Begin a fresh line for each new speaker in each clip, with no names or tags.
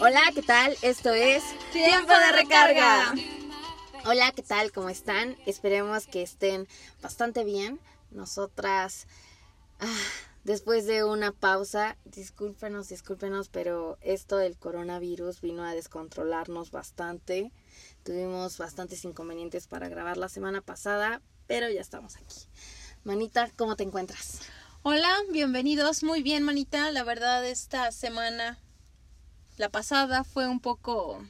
Hola, ¿qué tal? Esto es
Tiempo de recarga.
Hola, ¿qué tal? ¿Cómo están? Esperemos que estén bastante bien. Nosotras, ah, después de una pausa, discúlpenos, discúlpenos, pero esto del coronavirus vino a descontrolarnos bastante. Tuvimos bastantes inconvenientes para grabar la semana pasada, pero ya estamos aquí. Manita, ¿cómo te encuentras?
Hola, bienvenidos. Muy bien, manita. La verdad, esta semana, la pasada, fue un poco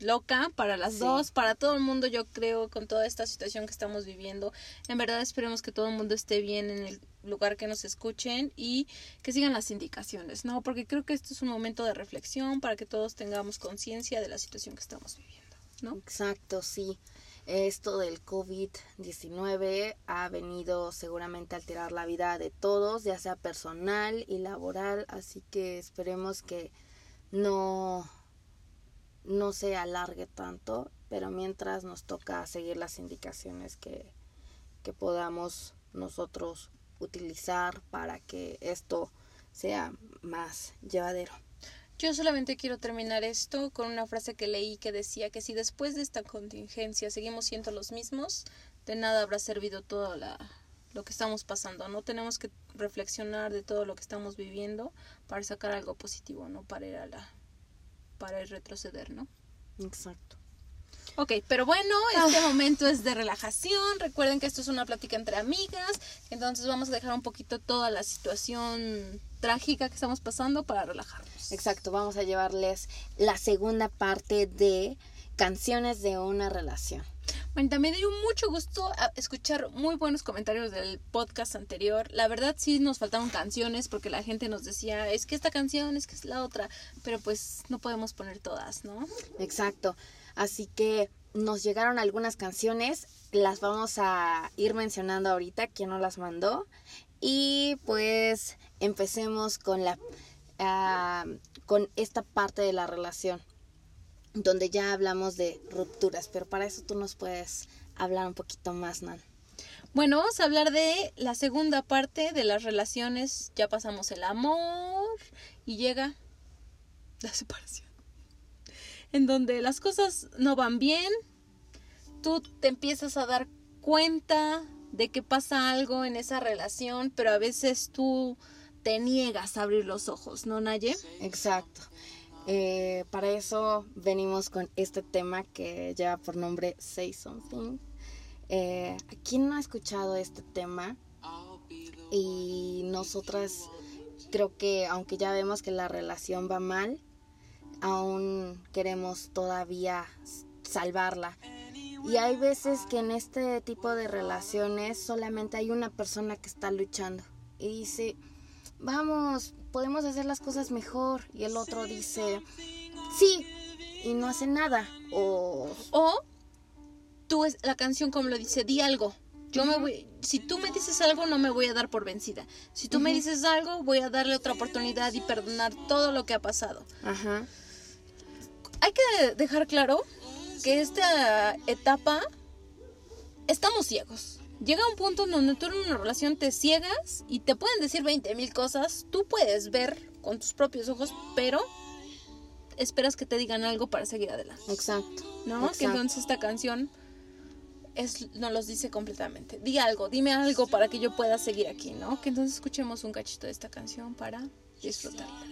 loca para las
Sí.
dos, para todo el mundo, yo creo, con toda esta situación que estamos viviendo. En verdad, esperemos que todo el mundo esté bien en el lugar que nos escuchen y que sigan las indicaciones, ¿no? Porque creo que esto es un momento de reflexión para que todos tengamos conciencia de la situación que estamos viviendo, ¿no?
Exacto, sí. Esto del COVID-19 ha venido seguramente a alterar la vida de todos, ya sea personal y laboral, así que esperemos que no, no se alargue tanto, pero mientras nos toca seguir las indicaciones que, que podamos nosotros utilizar para que esto sea más llevadero.
Yo solamente quiero terminar esto con una frase que leí que decía que si después de esta contingencia seguimos siendo los mismos, de nada habrá servido todo la, lo que estamos pasando. No tenemos que reflexionar de todo lo que estamos viviendo para sacar algo positivo, no para ir a la para ir retroceder, ¿no?
Exacto.
Ok, pero bueno, este momento es de relajación. Recuerden que esto es una plática entre amigas. Entonces vamos a dejar un poquito toda la situación trágica que estamos pasando para relajarnos.
Exacto, vamos a llevarles la segunda parte de canciones de una relación.
Bueno, me dio mucho gusto a- escuchar muy buenos comentarios del podcast anterior. La verdad sí nos faltaron canciones porque la gente nos decía, es que esta canción, es que es la otra, pero pues no podemos poner todas, ¿no?
Exacto. Así que nos llegaron algunas canciones, las vamos a ir mencionando ahorita, quien nos las mandó. Y pues empecemos con la ah, con esta parte de la relación, donde ya hablamos de rupturas, pero para eso tú nos puedes hablar un poquito más, Nan.
Bueno, vamos a hablar de la segunda parte de las relaciones. Ya pasamos el amor y llega la separación. En donde las cosas no van bien, tú te empiezas a dar cuenta de que pasa algo en esa relación, pero a veces tú te niegas a abrir los ojos, ¿no, Naye?
Exacto. Eh, para eso venimos con este tema que lleva por nombre Say Something. Eh, ¿Quién no ha escuchado este tema? Y nosotras creo que aunque ya vemos que la relación va mal, aún queremos todavía salvarla. Y hay veces que en este tipo de relaciones solamente hay una persona que está luchando y dice, vamos, podemos hacer las cosas mejor. Y el otro dice, sí, y no hace nada. O,
O tú es la canción como lo dice, di algo. Yo me voy, si tú me dices algo no me voy a dar por vencida. Si tú me dices algo voy a darle otra oportunidad y perdonar todo lo que ha pasado.
ajá,
Hay que dejar claro que esta etapa estamos ciegos. Llega un punto en donde tú en una relación te ciegas y te pueden decir 20 mil cosas. Tú puedes ver con tus propios ojos, pero esperas que te digan algo para seguir adelante.
exacto.
¿no? Que entonces esta canción es, nos los dice completamente. Di algo, dime algo para que yo pueda seguir aquí, ¿no? Que entonces escuchemos un cachito de esta canción para disfrutarla.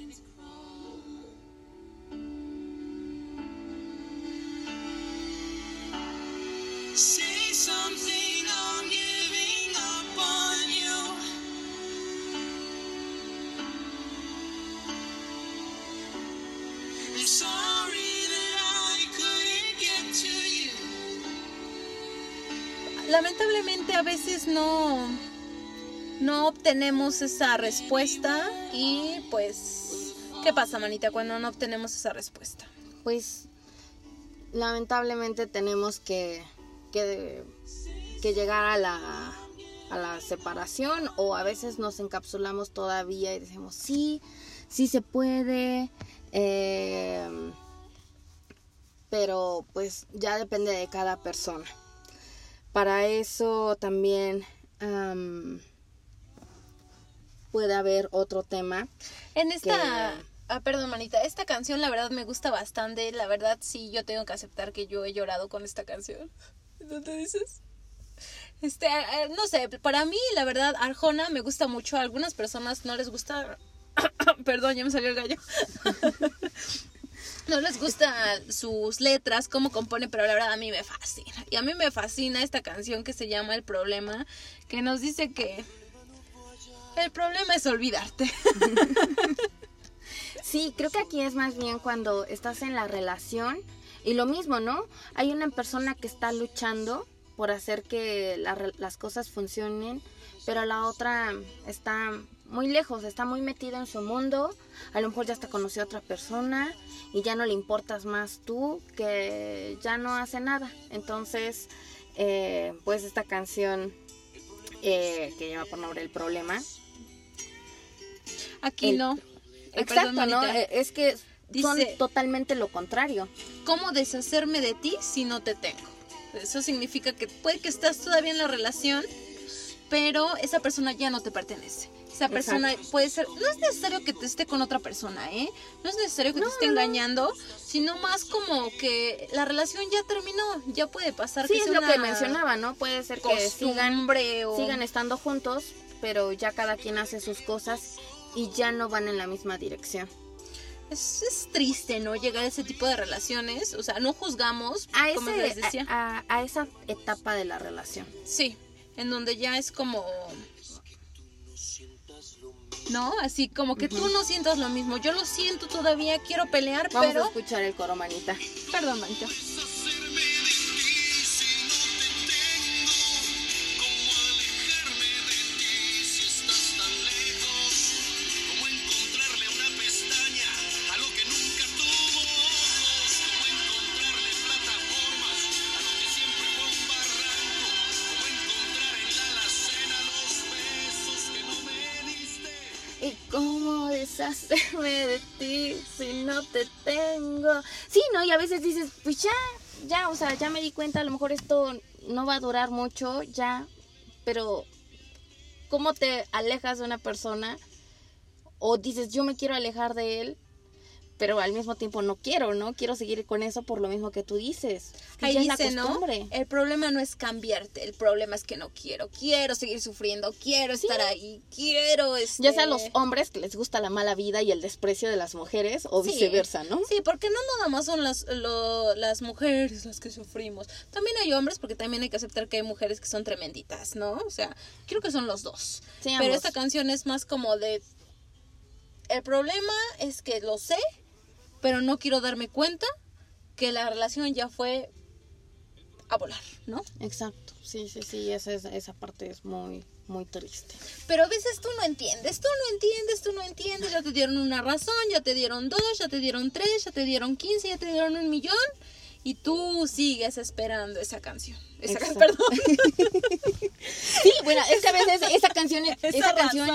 Lamentablemente a veces no no obtenemos esa respuesta y pues ¿qué pasa, manita, cuando no obtenemos esa respuesta?
Pues lamentablemente tenemos que, que, que llegar a la, a la separación o a veces nos encapsulamos todavía y decimos, sí, sí se puede, eh, pero pues ya depende de cada persona. Para eso también am, puede haber otro tema
En esta
Que-
Ah, perdón, manita. Esta canción, la verdad, me gusta bastante. La verdad, sí, yo tengo que aceptar que yo he llorado con esta canción. ¿No te dices? Este, no sé, para mí, la verdad, Arjona me gusta mucho. A algunas personas no les gusta. perdón, ya me salió el gallo. no les gusta sus letras, cómo compone, pero la verdad a mí me fascina. Y a mí me fascina esta canción que se llama El Problema, que nos dice que el problema es olvidarte.
Sí, creo que aquí es más bien cuando estás en la relación y lo mismo, ¿no? Hay una persona que está luchando por hacer que la las cosas funcionen, pero la otra está muy lejos, está muy metida en su mundo, a lo mejor ya hasta conoció a otra persona y ya no le importas más tú, que ya no hace nada. Entonces, eh, pues esta canción eh, que lleva por nombre El Problema,
Aquí
El-
no.
Exacto, ¿no? Eh, Es que son
Dice-
totalmente lo contrario.
¿Cómo deshacerme de ti si no te tengo? Eso significa que puede que estás todavía en la relación, pero esa persona ya no te pertenece. Esa persona puede ser, no es necesario que te esté con otra persona, ¿eh? No es necesario que te esté engañando, sino más como que la relación ya terminó, ya puede pasar.
Sí,
que
es lo que mencionaba, ¿no? Puede ser que sigan,
o...
sigan estando juntos, pero ya cada quien hace sus cosas y ya no van en la misma dirección.
Es, es triste, ¿no? Llegar a ese tipo de relaciones, o sea, no juzgamos,
A,
como
ese,
les decía.
a, a- a esa etapa de la relación.
Sí, en donde ya es como... ¿No? Así como que tú no sientas lo mismo. Yo lo siento todavía, quiero pelear,
Vamos a
pero...
escuchar el coro, manita.
Perdón, manito.
De ti si no te tengo?
Sí, ¿no? Y a veces dices, pues ya, ya, o sea, ya me di cuenta, a lo mejor esto no va a durar mucho, ya, pero ¿cómo te alejas de una persona? O dices, yo me quiero alejar de él, pero al mismo tiempo no quiero, ¿no? Quiero seguir con eso por lo mismo que tú dices. que
Ahí
es la
dice, ¿no?
costumbre.
El problema no es cambiarte, el problema es que no quiero. Quiero seguir sufriendo, quiero estar ahí, quiero... Este...
Ya sea los hombres que les gusta la mala vida y el desprecio de las mujeres, o
Sí.
viceversa, ¿no?
Sí, porque no nada más son las, lo- las mujeres las que sufrimos. También hay hombres, porque también hay que aceptar que hay mujeres que son tremenditas, ¿no? O sea, creo que son los dos.
Sí,
Pero esta canción es más como de... El problema es que lo sé, pero no quiero darme cuenta que la relación ya fue a volar, ¿no?
Exacto, sí, sí, sí, esa, es- esa parte es muy, muy triste.
Pero a veces tú no entiendes, tú no entiendes, tú no entiendes, ya te dieron una razón, ya te dieron dos, ya te dieron tres, ya te dieron quince, ya te dieron un millón y tú sigues esperando esa canción. Esa
Exacto.
perdón.
Sí, bueno, es que a veces esa canción,
Esa
esa canción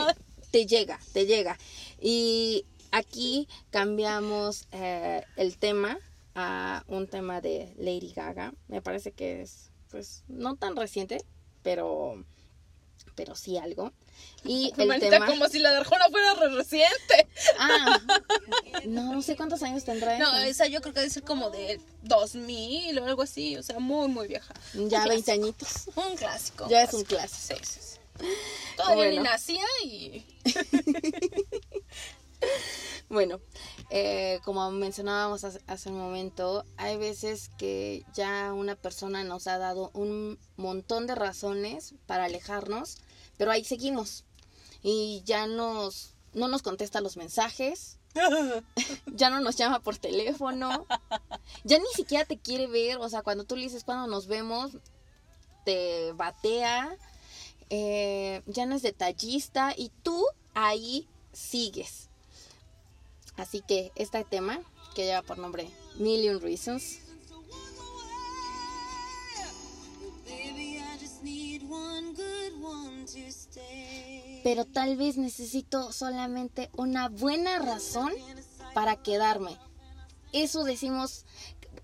te llega, te llega. Y aquí cambiamos eh, el tema a un tema de Lady Gaga. Me parece que es, pues, no tan reciente, pero, pero sí algo. Y el
Manita,
tema...
como si la de Arjona fuera re reciente.
Ah, no, no sé cuántos años tendrá.
No,
esa.
esa yo creo que debe ser como de 2000 o algo así, o sea, muy, muy vieja.
Ya
Un
20
clásico.
añitos.
Un clásico.
Ya es un clásico.
Sí, sí, sí. Todavía
Bueno.
ni nacía y...
Bueno, eh, como mencionábamos hace, un momento, hay veces que ya una persona nos ha dado un montón de razones para alejarnos, pero ahí seguimos. Y ya nos no nos contesta los mensajes, ya no nos llama por teléfono, ya ni siquiera te quiere ver, o sea, cuando tú le dices cuando nos vemos, te batea, eh, ya no es detallista y tú ahí sigues. Así que este tema, que lleva por nombre Million Reasons,
Baby, I just need one good one to stay.
pero tal vez necesito solamente una buena razón para quedarme. Eso decimos,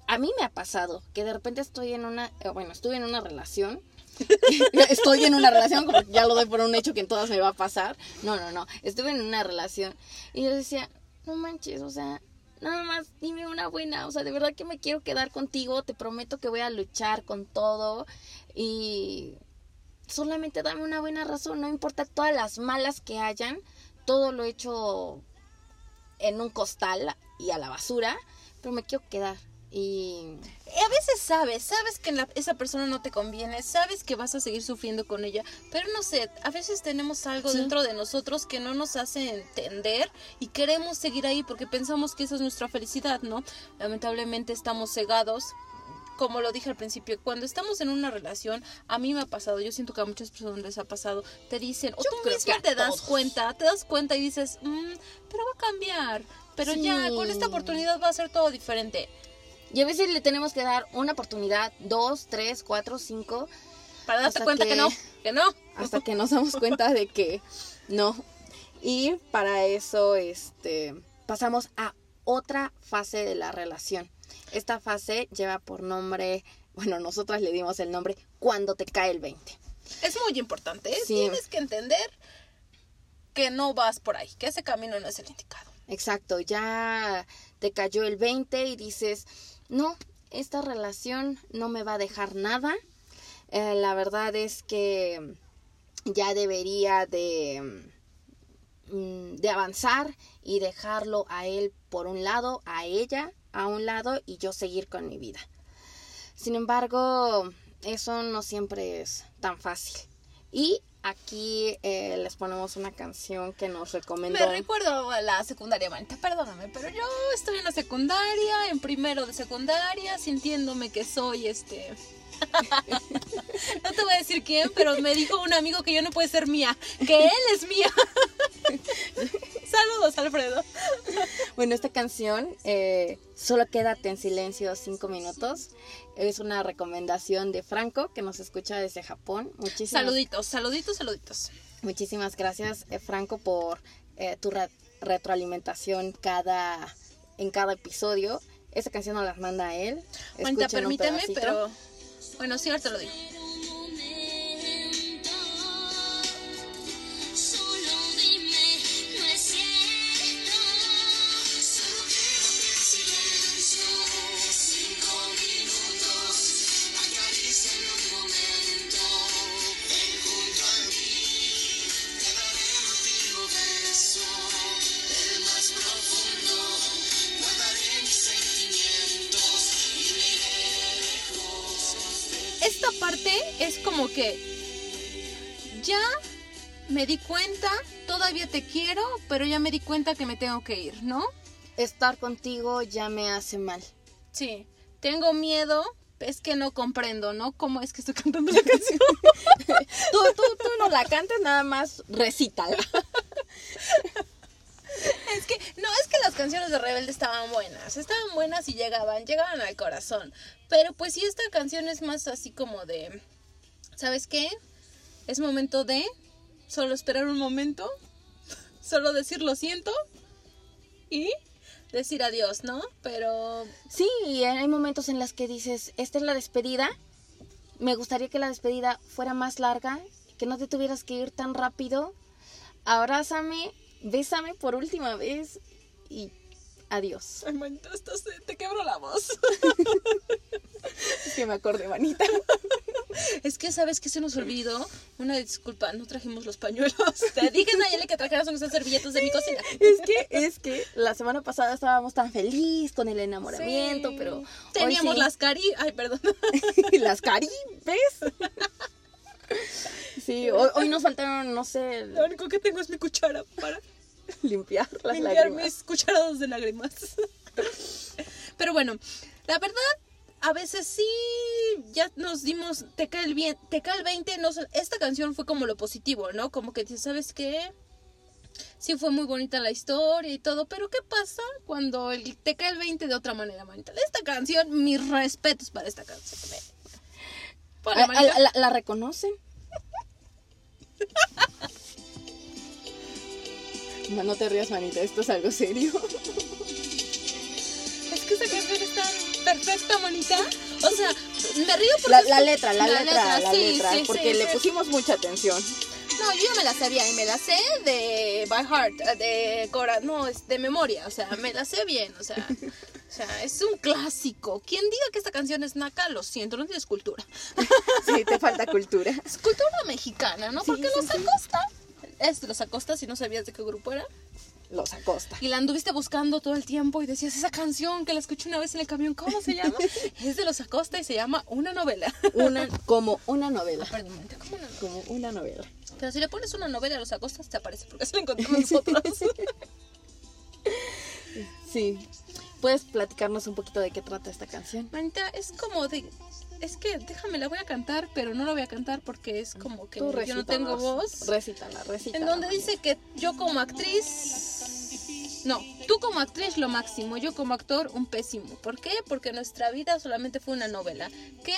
a mí me ha pasado, que de repente estoy en una, eh, bueno, estuve en una relación. estoy en una relación, como ya lo doy por un hecho que en todas me va a pasar. No, no, no. Estuve en una relación y yo decía, no manches, o sea, nada más dime una buena, o sea, de verdad que me quiero quedar contigo, te prometo que voy a luchar con todo y solamente dame una buena razón, no importa todas las malas que hayan, todo lo he hecho en un costal y a la basura, pero me quiero quedar y
a veces sabes, sabes que la- esa persona no te conviene, sabes que vas a seguir sufriendo con ella, pero no sé, a veces tenemos algo
Sí.
dentro de nosotros que no nos hace entender y queremos seguir ahí porque pensamos que esa es nuestra felicidad, ¿no? Lamentablemente estamos cegados. Como lo dije al principio, cuando estamos en una relación, a mí me ha pasado, yo siento que a muchas personas les ha pasado, te dicen, o
Yo
tú
creo
mismo
que a
te das
todos.
cuenta, te das cuenta y dices, "Mm, pero va a cambiar, pero ya con esta
Sí.
oportunidad va a ser todo diferente.
Y a veces le tenemos que dar una oportunidad, dos, tres, cuatro, cinco,
Para darte cuenta que...
que-
no, que no.
hasta que nos damos cuenta de que no. Y para eso, este, pasamos a otra fase de la relación. Esta fase lleva por nombre, bueno, nosotras le dimos el nombre cuando te cae el 20.
Es muy importante. ¿eh?
Sí.
Tienes que entender que no vas por ahí, que ese camino no es el indicado.
Exacto, ya te cayó el 20 y dices, no, esta relación no me va a dejar nada. Eh, la verdad es que ya debería de, mm, de avanzar y dejarlo a él por un lado, a ella a un lado y yo seguir con mi vida. Sin embargo, eso no siempre es tan fácil. Y aquí eh, les ponemos una canción que nos recomendó.
Me recuerdo a la secundaria, manita, perdóname, pero yo estoy en la secundaria, en primero de secundaria, sintiéndome que soy este... no te voy a decir quién, pero me dijo un amigo que yo no puede ser mía, que él es mía. Saludos, Alfredo.
Bueno, esta canción, eh, Solo quédate en silencio cinco minutos, es una recomendación de Franco que nos escucha desde Japón. Muchísimas,
Saluditos, saluditos, saluditos.
muchísimas gracias, eh, Franco, por eh, tu re- retroalimentación cada, en cada episodio. Esta canción nos la manda a él. Escuchen
permíteme, pero... Bueno, sí, ahorita lo digo. Pero ya me di cuenta que me tengo que ir, ¿no?
Estar contigo ya me hace mal.
Sí, tengo miedo, es que no comprendo, ¿no? ¿Cómo es que estoy cantando la canción?
Tú, tú, tú no la cantes, nada más recítala.
es que, no, es que las canciones de Rebelde estaban buenas, estaban buenas y llegaban, llegaban al corazón. Pero pues sí, esta canción es más así como de, ¿sabes qué? Es momento de solo esperar un momento, solo decir lo siento y decir adiós, ¿no? Pero
Sí, hay momentos en los que dices, esta es la despedida. Me gustaría que la despedida fuera más larga, que no te tuvieras que ir tan rápido. Abrázame, bésame por última vez y adiós.
Ay, manita, estás- te quebro la voz.
Es que me acordé, manita.
Es que, ¿sabes qué se nos olvidó? Una disculpa, no trajimos los pañuelos. Te dije, Nayeli, que trajeras unas servilletas de mi cocina.
Es que, es que la semana pasada estábamos tan feliz con el enamoramiento,
Sí.
pero hoy
Teníamos
sí.
las cari... Ay, perdón.
las caribes. Sí, hoy, hoy nos faltaron, no sé,
Lo único que tengo es mi cuchara para
limpiar las
limpiar
lágrimas.
mis cucharadas de lágrimas. Pero bueno, la verdad, a veces sí, ya nos dimos, te cae el bien, te cae el 20, no, esta canción fue como lo positivo, ¿no? Como que dices, ¿sabes qué? Sí fue muy bonita la historia y todo, pero ¿qué pasa cuando el, te cae el 20 de otra manera, manita? Esta canción, mis respetos para esta canción. Ve. Ponle,
¿A- a-
manita.
la, la reconocen? No, no te rías, manita, esto es algo serio.
Es que esa canción está perfecta, manita. O sea, me río porque...
La, letra, la, letra, la
sí,
letra,
sí,
porque
sí,
le pusimos mucha atención.
No, yo ya me la sabía y me la sé de by heart, de cora, no, es de memoria, o sea, me la sé bien, o sea, o sea, es un clásico. Quien diga que esta canción es naca, lo siento, no tienes cultura.
Sí, te falta cultura.
Es cultura mexicana, ¿no? Porque
sí.
Acosta, es de los Acosta, si no sabías de qué grupo era.
Los acosta.
Y la anduviste buscando todo el tiempo y decías, esa canción que la escuché una vez en el camión, ¿cómo se llama? es de los Acosta y se llama Una novela.
Una, como una novela.
Perdón, mente, ¿cómo una novela?
Como una novela.
Pero si le pones una novela a los Acostas, te aparece, porque así la encontramos nosotros.
Sí. ¿Puedes platicarnos un poquito de qué trata esta canción?
Manita, es como de... Es que déjame, la voy a cantar, pero no la voy a cantar porque es como que
Tú
yo no tengo voz.
Recítala, recítala.
En donde dice que yo como actriz... No, tú como actriz lo máximo, yo como actor un pésimo. ¿Por qué? Porque nuestra vida solamente fue una novela. Que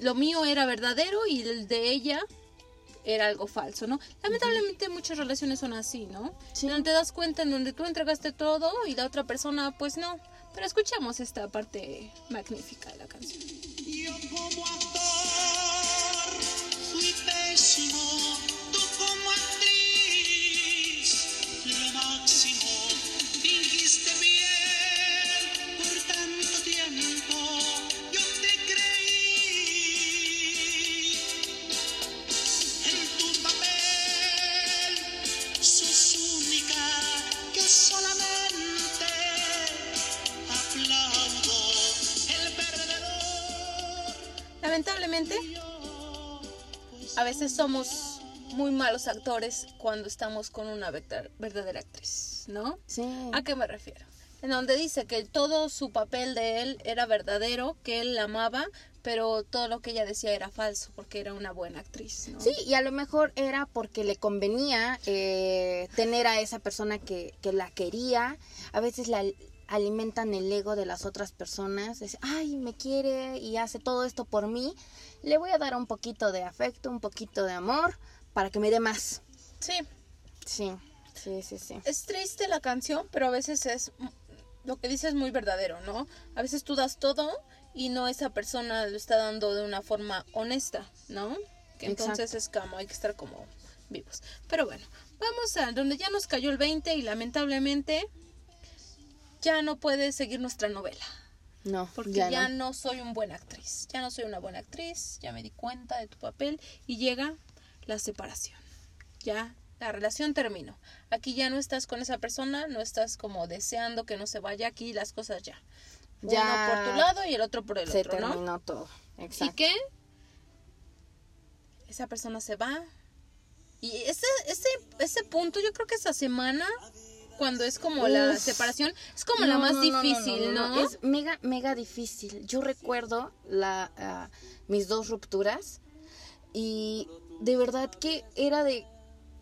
lo mío era verdadero y el de ella era algo falso, ¿no? Lamentablemente muchas relaciones son así, ¿no?
Sí.
Donde te das cuenta en donde tú entregaste todo y la otra persona pues no. Pero escuchemos esta parte magnífica de la canción.
Como actor fui pésimo,
Lamentablemente, a veces somos muy malos actores cuando estamos con una verdad- verdadera actriz, ¿no?
Sí.
¿A qué me refiero? En donde dice que todo su papel de él era verdadero, que él la amaba, pero todo lo que ella decía era falso, porque era una buena actriz, ¿no?
Sí, y a lo mejor era porque le convenía eh, tener a esa persona que, que la quería. A veces la alimentan el ego de las otras personas. Dice, ay, me quiere y hace todo esto por mí. Le voy a dar un poquito de afecto, un poquito de amor para que me dé más.
Sí,
Sí, sí, sí, sí.
es triste la canción, pero a veces es lo que dice es muy verdadero, ¿no? A veces tú das todo y no esa persona lo está dando de una forma honesta, ¿no? Que entonces es como hay que estar como vivos. Pero bueno, vamos a donde ya nos cayó el 20 y lamentablemente ya no puede seguir nuestra novela.
No,
Porque
ya,
ya,
no.
no. soy una buena actriz. Ya no soy una buena actriz. Ya me di cuenta de tu papel. Y llega la separación. Ya la relación terminó. Aquí ya no estás con esa persona. No estás como deseando que no se vaya. Aquí las cosas ya.
Ya
Uno por tu lado y el otro por el
Se
otro, ¿no?
terminó todo. Exacto.
Y que esa persona se va. Y ese, ese, ese punto, yo creo que esa semana, cuando es como la separación, es como la más
no,
difícil,
no, Es mega, mega difícil. Yo recuerdo la, ah, mis dos rupturas y de verdad que era de...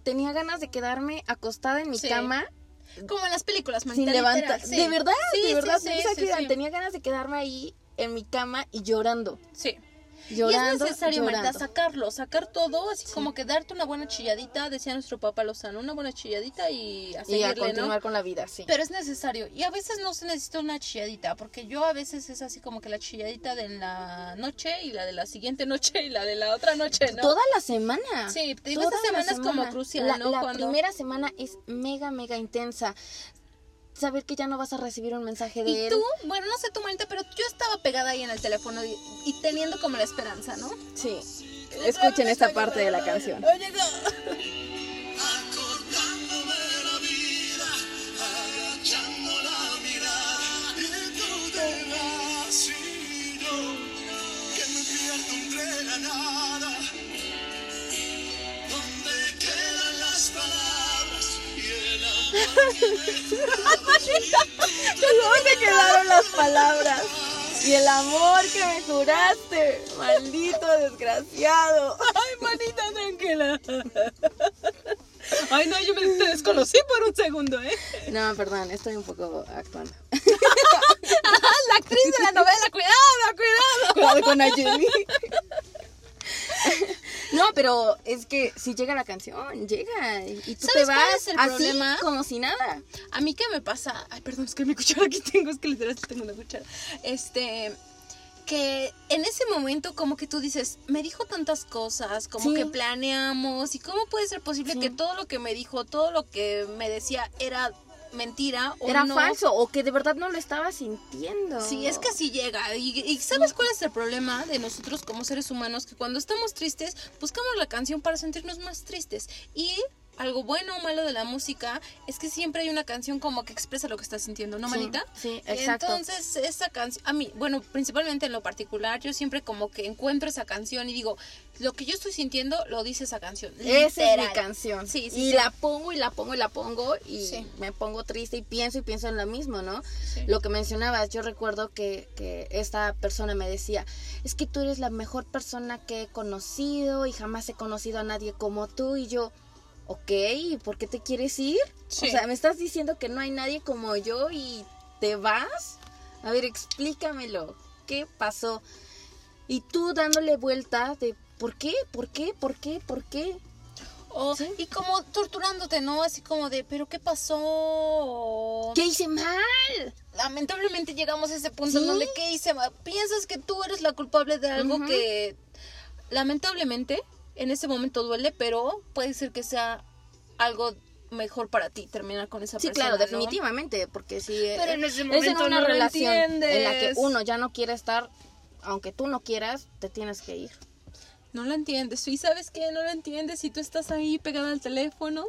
Tenía ganas de quedarme acostada en mi
Sí.
cama
Como en las películas,
sin levantar.
sí.
De verdad,
Sí,
de verdad.
sí.
Tenía ganas de quedarme ahí en mi cama y llorando.
Sí.
Llorando,
y es necesario, Marta,
llorando.
sacarlo, sacar todo, así como que darte una buena chilladita, decía nuestro papá Lozano, una buena chilladita y a
Y a
seguirle,
continuar
¿no?
con la vida, sí.
Pero es necesario. Y a veces no se necesita una chilladita, porque yo a veces es así como que la chilladita de la noche y la de la siguiente noche y la de la otra noche, ¿no?
Toda la semana.
Sí, te digo, esta
la
semana es como crucial,
La,
¿no?
la
Cuando-
primera semana es mega, mega intensa. Saber que ya no vas a recibir un mensaje de
Y
él.
tú, bueno, no sé tu manita, pero yo estaba pegada ahí en el teléfono y, y teniendo como la esperanza, ¿no?
Sí. Escuchen esta parte de la canción.
Oye, no.
Acordándome de la vida, agachando la mirada, y tú te vas y yo, que me pierdo entre la nada, donde quedan las palabras y me
¿Dónde quedaron las palabras? Y el amor que me juraste. Maldito desgraciado.
Ay, manita, tranquila. Ay, no, yo me desconocí por un segundo, ¿eh?
No, perdón, estoy un poco actuando.
La actriz de la novela, cuidado, cuidado.
Cuidado con Ayeli. No, pero es que si llega la canción, llega y tú te
¿Sabes cuál
vas
es el
así
problema?
como si nada.
A mí, ¿qué me pasa? Ay, perdón, es que mi cuchara aquí tengo, es que literal tengo una cuchara. Este, que en ese momento como que tú dices, me dijo tantas cosas, como
Sí.
que planeamos y cómo puede ser posible
Sí.
que todo lo que me dijo, todo lo que me decía era mentira o
Era
no?
falso o que de verdad no lo estaba sintiendo.
Sí, es que así llega. Y, y ¿sabes cuál es el problema de nosotros como seres humanos? Que cuando estamos tristes, buscamos la canción para sentirnos más tristes. Y algo bueno o malo de la música es que siempre hay una canción como que expresa lo que estás sintiendo, ¿no,
Sí,
manita?
sí, exacto.
Entonces, esa canción, a mí, bueno, principalmente en lo particular, yo siempre como que encuentro esa canción y digo, lo que yo estoy sintiendo lo dice esa canción.
Esa es mi canción.
Sí, sí,
y
sí.
la pongo y la pongo y la pongo y
Sí.
me pongo triste y pienso y pienso en lo mismo, ¿no?
Sí.
Lo que mencionabas, yo recuerdo que, que esta persona me decía, es que tú eres la mejor persona que he conocido y jamás he conocido a nadie como tú y yo, ok, ¿y por qué te quieres ir?
Sí.
O sea, me estás diciendo que no hay nadie como yo y te vas. A ver, explícamelo. ¿Qué pasó? Y tú dándole vuelta de ¿por qué? ¿Por qué? ¿Por qué? ¿Por qué?
O-
Sí.
Y como torturándote, ¿no? Así como de, ¿pero qué pasó?
¿Qué hice mal?
lamentablemente llegamos a ese punto en
¿Sí?
donde ¿qué hice? mal? Piensas que tú eres la culpable de algo que lamentablemente en ese momento duele, pero puede ser que sea algo mejor para ti terminar con esa
Sí,
persona.
claro,
¿no?
definitivamente, porque si
Pero en ese
es en
momento
una
no
relación en la que uno ya no quiere estar, aunque tú no quieras, te tienes que ir.
No lo entiendes. ¿Y sabes qué? No lo entiendes si tú estás ahí pegada al teléfono.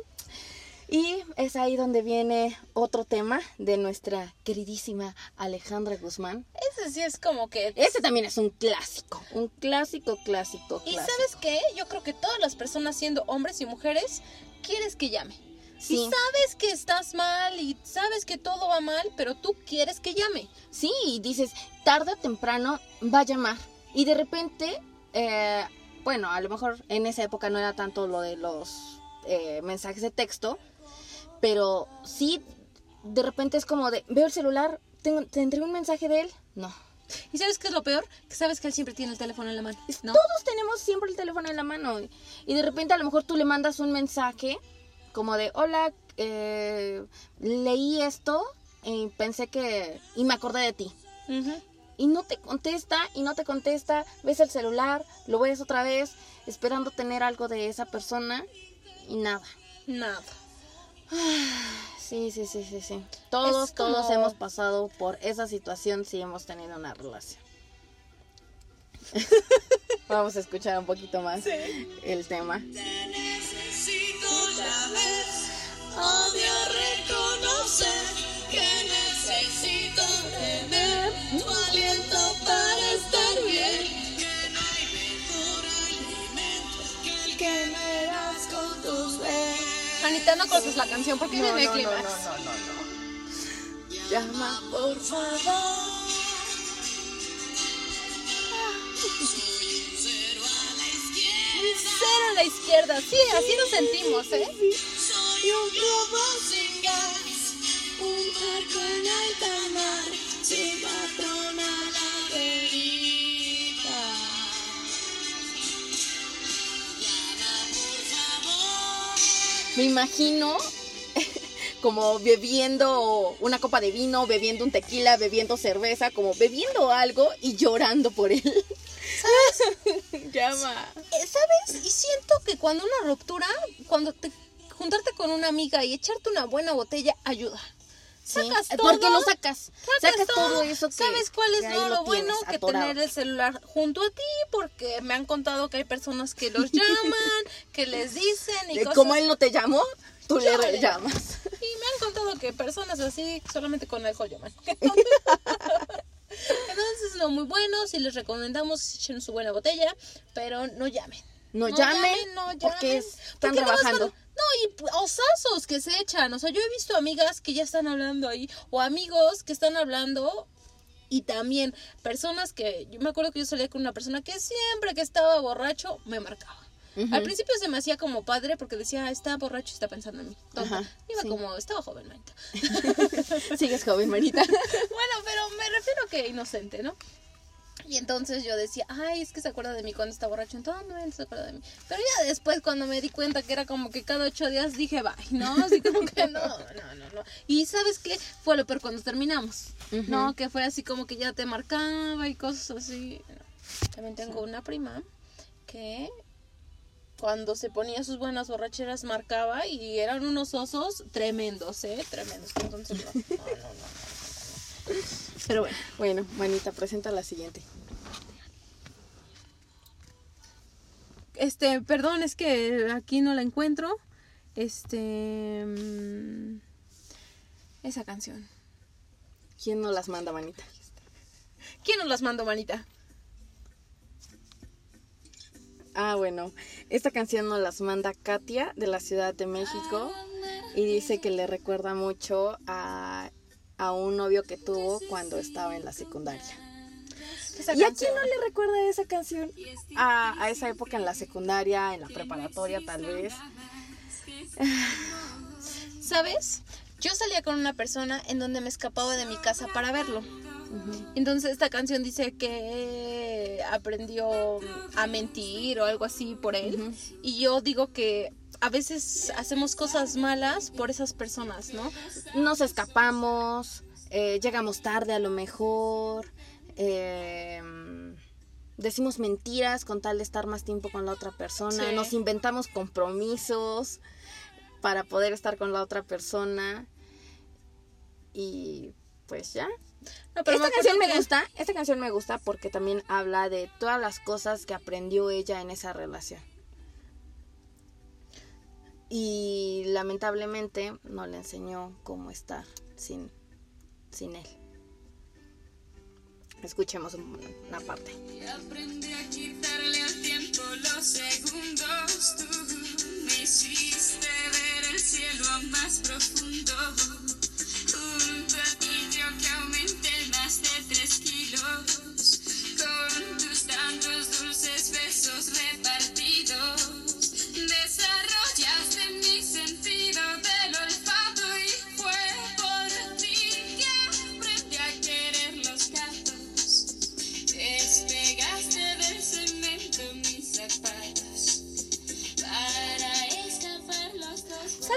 Y es ahí donde viene otro tema de nuestra queridísima Alejandra Guzmán.
Ese sí es como que...
Ese también es un clásico, un clásico, clásico,
¿Y
clásico.
sabes qué? Yo creo que todas las personas, siendo hombres y mujeres, quieres que llame.
Sí.
Y sabes que estás mal y sabes que todo va mal, pero tú quieres que llame.
Sí, y dices, tarde o temprano va a llamar. Y de repente, eh, bueno, a lo mejor en esa época no era tanto lo de los eh, mensajes de texto, pero sí, de repente es como de, veo el celular, tengo, ¿tendré un mensaje de él? No.
¿Y sabes qué es lo peor? Que sabes que él siempre tiene el teléfono en la mano, ¿no?
Todos tenemos siempre el teléfono en la mano. Y de repente a lo mejor tú le mandas un mensaje como de, hola, eh, leí esto y pensé que... y me acordé de ti. Y no te contesta y no te contesta, ves el celular, lo ves otra vez, esperando tener algo de esa persona y nada.
Nada.
Sí, sí, sí, sí, sí. Todos,
como-
todos hemos pasado por esa situación si hemos tenido una relación. Vamos a escuchar un poquito más el tema.
Te necesito, ya ves. Odio reconocer que necesito
la canción porque viene el clímax.
no, no, no. Llama,
Por favor. Soy un cero a la izquierda.
Cero a la izquierda. Sí, así nos sentimos, ¿eh?
Soy un globo sin gas, un barco en alta mar, sin patrón a la
Me imagino como bebiendo una copa de vino, bebiendo un tequila, bebiendo cerveza, como bebiendo algo y llorando por él. Llama.
Eh, ¿Sabes? Y siento que cuando una ruptura, cuando te juntarte con una amiga y echarte una buena botella ayuda. Sacas
eh,
todo.
porque lo sacas.
Sacas
Sacas todo
todo.
eso que
¿Sabes cuál es
que ahí
lo, lo bueno? Que
atorado.
tener el celular junto a ti, porque me han contado que hay personas que los llaman, que les dicen y cosas.
Como él no te llamó, tú
Yo
le llamas.
Y me han contado que personas así solamente con alcohol llaman. Entonces, no, muy bueno. Si les recomendamos, echen su buena botella, pero no llamen.
No, llamen,
no
porque
llamen.
están
Porque nomás
trabajando.
no, y osazos que se echan. O sea, yo he visto amigas que ya están hablando ahí, o amigos que están hablando, y también personas que. Yo me acuerdo que yo salía con una persona que siempre que estaba borracho me marcaba. Al principio se me hacía como padre porque decía, "Ah, está borracho y está pensando en mí.
Ajá,
Iba
sí.
como, estaba joven, manita.
Sigues joven, manita.
Bueno, pero me refiero que inocente, ¿no? Y entonces yo decía, ay, es que se acuerda de mí cuando está borracho, en todo momento se acuerda de mí. Pero ya después cuando me di cuenta que era como que cada ocho días dije, bye, ¿no? Así como que no, no, no, no. Y ¿sabes qué? Fue lo peor cuando terminamos, ¿no? Que fue así como que ya te marcaba y cosas así. También tengo una prima que cuando se ponía sus buenas borracheras marcaba y eran unos osos tremendos, ¿eh? Tremendos. Entonces, no, no, no, no, no, no. Pero bueno.
Bueno, manita, presenta la siguiente.
Este, perdón, es que aquí no la encuentro. Este. mm, Esa canción.
¿Quién nos las manda, manita?
¿Quién nos las mandó, manita?
Ah, bueno, esta canción nos las manda Katia de la Ciudad de México y dice que le recuerda mucho a, a un novio que tuvo cuando estaba en la secundaria. ¿Y a quién no le recuerda esa canción? A, a esa época en la secundaria, en la preparatoria tal vez.
¿Sabes? Yo salía con una persona en donde me escapaba de mi casa para verlo. Entonces esta canción dice que aprendió a mentir o algo así por él. Y yo digo que a veces hacemos cosas malas por esas personas, ¿no?
Nos escapamos, eh, llegamos tarde a lo mejor, eh, decimos mentiras con tal de estar más tiempo con la otra persona,
Sí.
nos inventamos compromisos para poder estar con la otra persona y pues ya.
No, pero
esta canción me gusta, esta canción me gusta porque también habla de todas las cosas que aprendió ella en esa relación. Y lamentablemente no le enseñó cómo estar sin, sin él. Escuchemos un- una parte.
Aprendí a quitarle al tiempo los segundos. Tú me hiciste ver el cielo más profundo. Un platillo que aumenté más de tres kilos. Con tus tantos dulces besos repartidos. Desarrollaste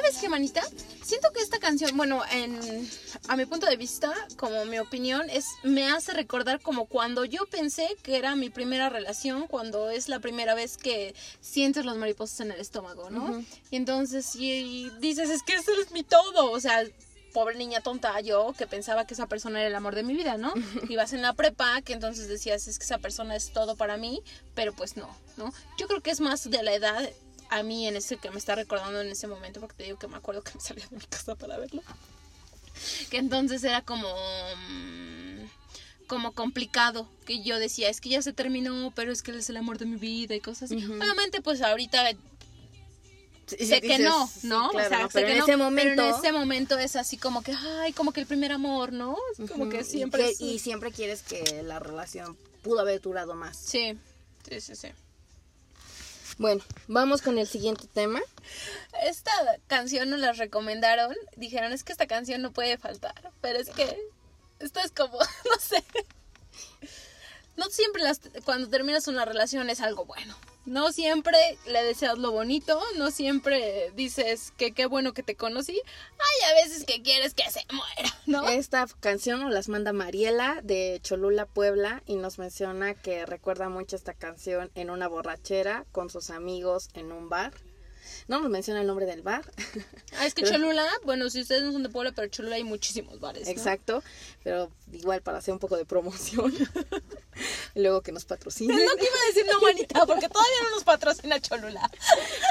¿Sabes qué, manita? Siento que esta canción, bueno, en, a mi punto de vista, como mi opinión, es me hace recordar como cuando yo pensé que era mi primera relación, cuando es la primera vez que sientes los mariposas en el estómago, ¿no? Y entonces y, dices, es que ese es mi todo, o sea, pobre niña tonta yo que pensaba que esa persona era el amor de mi vida, ¿no? Ibas en la prepa, que entonces decías, es que esa persona es todo para mí, pero pues no, ¿no? Yo creo que es más de la edad a mí en ese que me está recordando en ese momento, porque te digo que me acuerdo que me salía de mi casa para verlo. Que entonces era como mm, como complicado, que yo decía, es que ya se terminó, pero es que él es el amor de mi vida y cosas así. Obviamente pues ahorita sé que no, ¿no?
claro,
o sea,
no,
sé
pero
que
en
no,
ese momento...
pero en ese momento es así como que, ay, como que el primer amor, ¿no? Es como
Ujú,
que
y
siempre
que-
es-
y siempre quieres que la relación pudo haber durado más.
Sí, sí, sí, sí.
Bueno, vamos con el siguiente tema.
Esta canción nos la recomendaron. Dijeron, es que esta canción no puede faltar. Pero es que esto es como, no sé. No siempre las, cuando terminas una relación es algo bueno. No siempre le deseas lo bonito. No siempre dices que qué bueno que te conocí. Hay a veces que quieres que se muera, ¿no?
Esta canción nos las manda Mariela de Cholula, Puebla, y nos menciona que recuerda mucho esta canción en una borrachera con sus amigos en un bar. No nos menciona el nombre del bar.
Ah, es que
Pero-
Cholula, bueno, si ustedes no son de Puebla, pero Cholula hay muchísimos bares. ¿no?
Exacto, pero igual para hacer un poco de promoción. luego que nos patrocinen.
No te iba a decir no, manita, porque todavía no nos patrocina Cholula.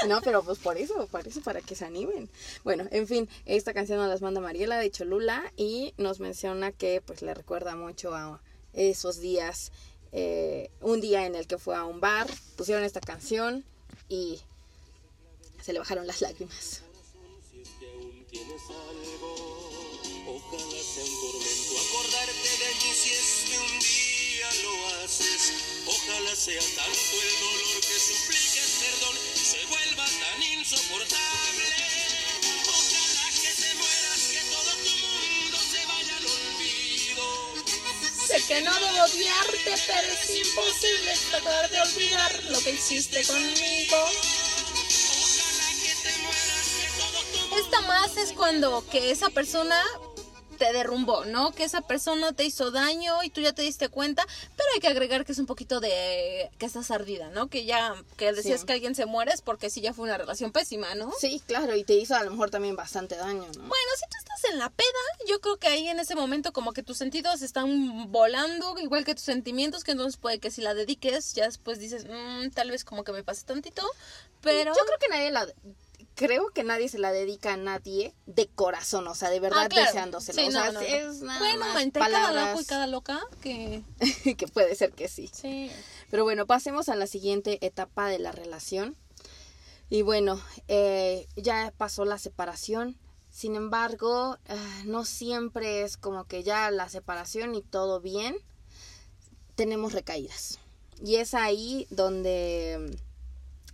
No, pero pues por eso, por eso, para que se animen. Bueno, en fin, esta canción nos las manda Mariela de Cholula y nos menciona que pues le recuerda mucho a esos días, eh, un día en el que fue a un bar, pusieron esta canción y se le bajaron las lágrimas.
Ojalá sea tanto el dolor que supliques perdón se vuelva tan insoportable. Ojalá que te mueras, que todo tu mundo se vaya al olvido.
Se que no debo odiarte, pero es imposible tratar de olvidar lo que hiciste conmigo. Esta más es cuando que esa persona te derrumbó, ¿no? Que esa persona te hizo daño y tú ya te diste cuenta, pero hay que agregar que es un poquito de que estás ardida, ¿no? Que ya que decías
Sí.
que alguien se muere es porque sí ya fue una relación pésima, ¿no?
Sí, claro, y te hizo a lo mejor también bastante daño, ¿no?
Bueno, si tú estás en la peda, yo creo que ahí en ese momento como que tus sentidos están volando, igual que tus sentimientos, que entonces puede que si la dediques, ya después dices, "Mm, tal vez como que me pase tantito, pero...
Yo creo que nadie la... Creo que nadie se la dedica a nadie de corazón, o sea, de verdad
Ah, claro.
deseándoselo.
Sí,
o
no,
sea,
no, no.
es nada
Bueno,
más
entre cada
palabras
loco y cada loca que...
que puede ser que sí.
Sí.
Pero bueno, pasemos a la siguiente etapa de la relación. Y bueno, eh, ya pasó la separación. Sin embargo, ah, no siempre es como que ya la separación y todo bien. Tenemos recaídas. Y es ahí donde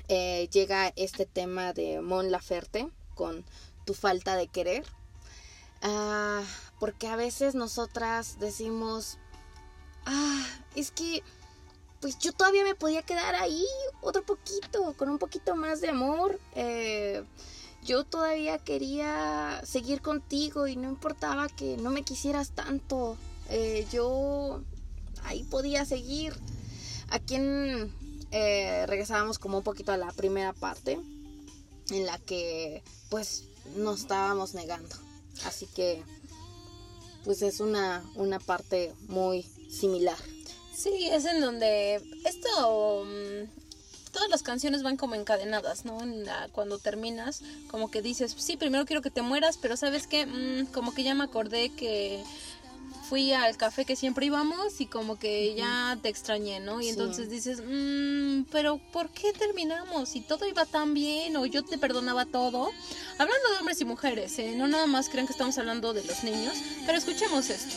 eh, llega este tema de Mon Laferte con tu falta de querer. Ah, porque a veces nosotras decimos, ah, es que pues yo todavía me podía quedar ahí otro poquito, con un poquito más de amor. Eh, yo todavía quería seguir contigo y no importaba que no me quisieras tanto. Eh, yo ahí podía seguir. Aquí en, eh, regresábamos como un poquito a la primera parte en la que pues nos estábamos negando. Así que pues es una, una parte muy similar.
Sí, es en donde esto... mm, Todas las canciones van como encadenadas, ¿no? Cuando terminas, como que dices, sí, primero quiero que te mueras, pero ¿sabes qué? Mm, como que ya me acordé que fui al café que siempre íbamos y como que ya te extrañé, ¿no? Y
Sí.
entonces dices, "Mm, pero ¿por qué terminamos? Si todo iba tan bien o yo te perdonaba todo. Hablando de hombres y mujeres, ¿eh? No nada más crean que estamos hablando de los niños, pero escuchemos esto.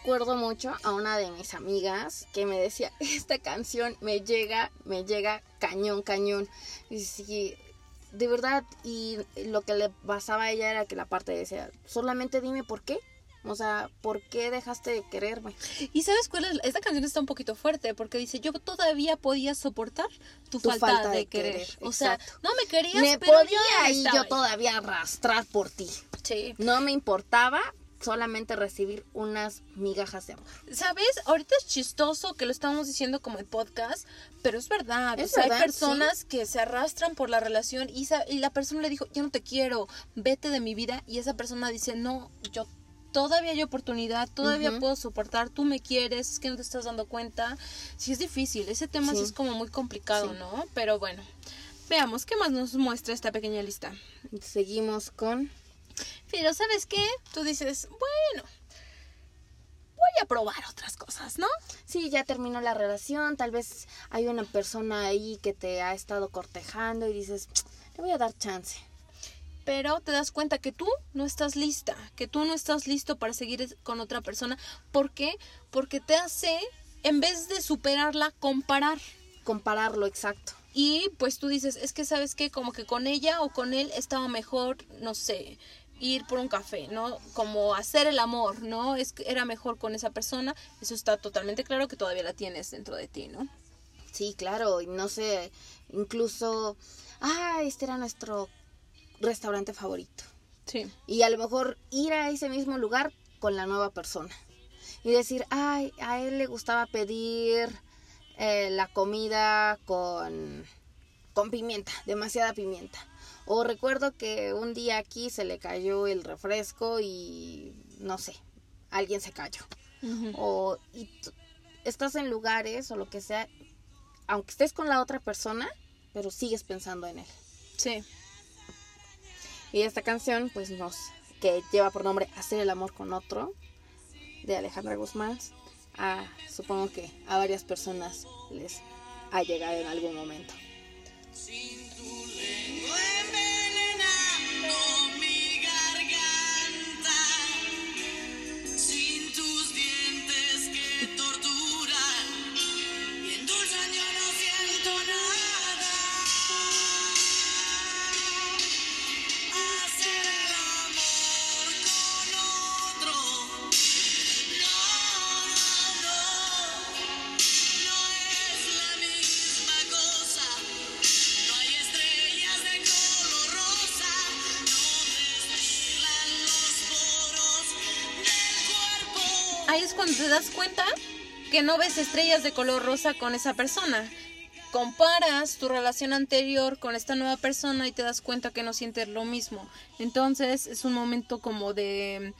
Recuerdo mucho a una de mis amigas que me decía, esta canción me llega, me llega cañón, cañón. Y sí, de verdad, y lo que le pasaba a ella era que la parte decía, solamente dime por qué. O sea, ¿por qué dejaste de quererme?
¿Y sabes cuál es? Esta canción está un poquito fuerte porque dice, yo todavía podía soportar tu,
Tu
falta,
falta
de,
de
querer.
querer,
O sea,
exacto.
no me querías,
Me
pero
podía y yo
ahí.
todavía arrastrar por ti.
Sí.
No me importaba solamente recibir unas migajas de amor.
¿Sabes? Ahorita es chistoso que lo estamos diciendo como en podcast, pero es verdad.
Es
o sea,
verdad,
hay personas que se arrastran por la relación y, la persona le dijo, ya no te quiero, vete de mi vida. Y esa persona dice, no, yo todavía hay oportunidad, todavía puedo soportar, tú me quieres, es que no te estás dando cuenta. Sí, es difícil, ese tema sí,
Sí.
es como muy complicado,
Sí.
¿no? Pero bueno, veamos, ¿qué más nos muestra esta pequeña lista?
Seguimos con...
Pero ¿sabes qué? Tú dices, bueno, voy a probar otras cosas, ¿no?
Sí, ya terminó la relación, tal vez hay una persona ahí que te ha estado cortejando y dices, le voy a dar chance.
pero te das cuenta que tú no estás lista, que tú no estás listo para seguir con otra persona. ¿Por qué? Porque te hace, en vez de superarla, comparar.
Compararlo, exacto.
Y pues tú dices, es que sabes que como que con ella o con él estaba mejor, no sé, ir por un café, ¿no? Como hacer el amor, ¿no? Es que era mejor con esa persona. Eso está totalmente claro que todavía la tienes dentro de ti, ¿no?
Sí, claro, no sé, incluso, ah, este era nuestro restaurante favorito.
Sí.
Y a lo mejor ir a ese mismo lugar con la nueva persona. Y decir, ay, a él le gustaba pedir eh, la comida con, con pimienta, demasiada pimienta. O recuerdo que un día aquí se le cayó el refresco y no sé, alguien se cayó. O y estás en lugares o lo que sea, aunque estés con la otra persona, pero sigues pensando en él.
Sí.
Y esta canción, pues nos, que lleva por nombre Hacer el amor con otro, de Alejandra Guzmán, a, supongo que a varias personas les ha llegado en algún momento.
Sin tu lengua
Ahí es cuando te das cuenta que no ves estrellas de color rosa con esa persona. Comparas tu relación anterior con esta nueva persona y te das cuenta que no sientes lo mismo. Entonces es un momento como de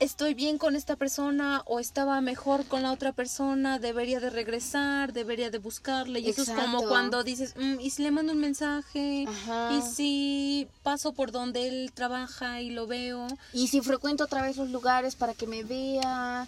estoy bien con esta persona o estaba mejor con la otra persona, debería de regresar, debería de buscarle. Y eso es como cuando dices, "Mm, ¿y si le mando un mensaje?
Ajá.
¿Y si paso por donde él trabaja y lo veo?
Y si frecuento otra vez los lugares para que me vea.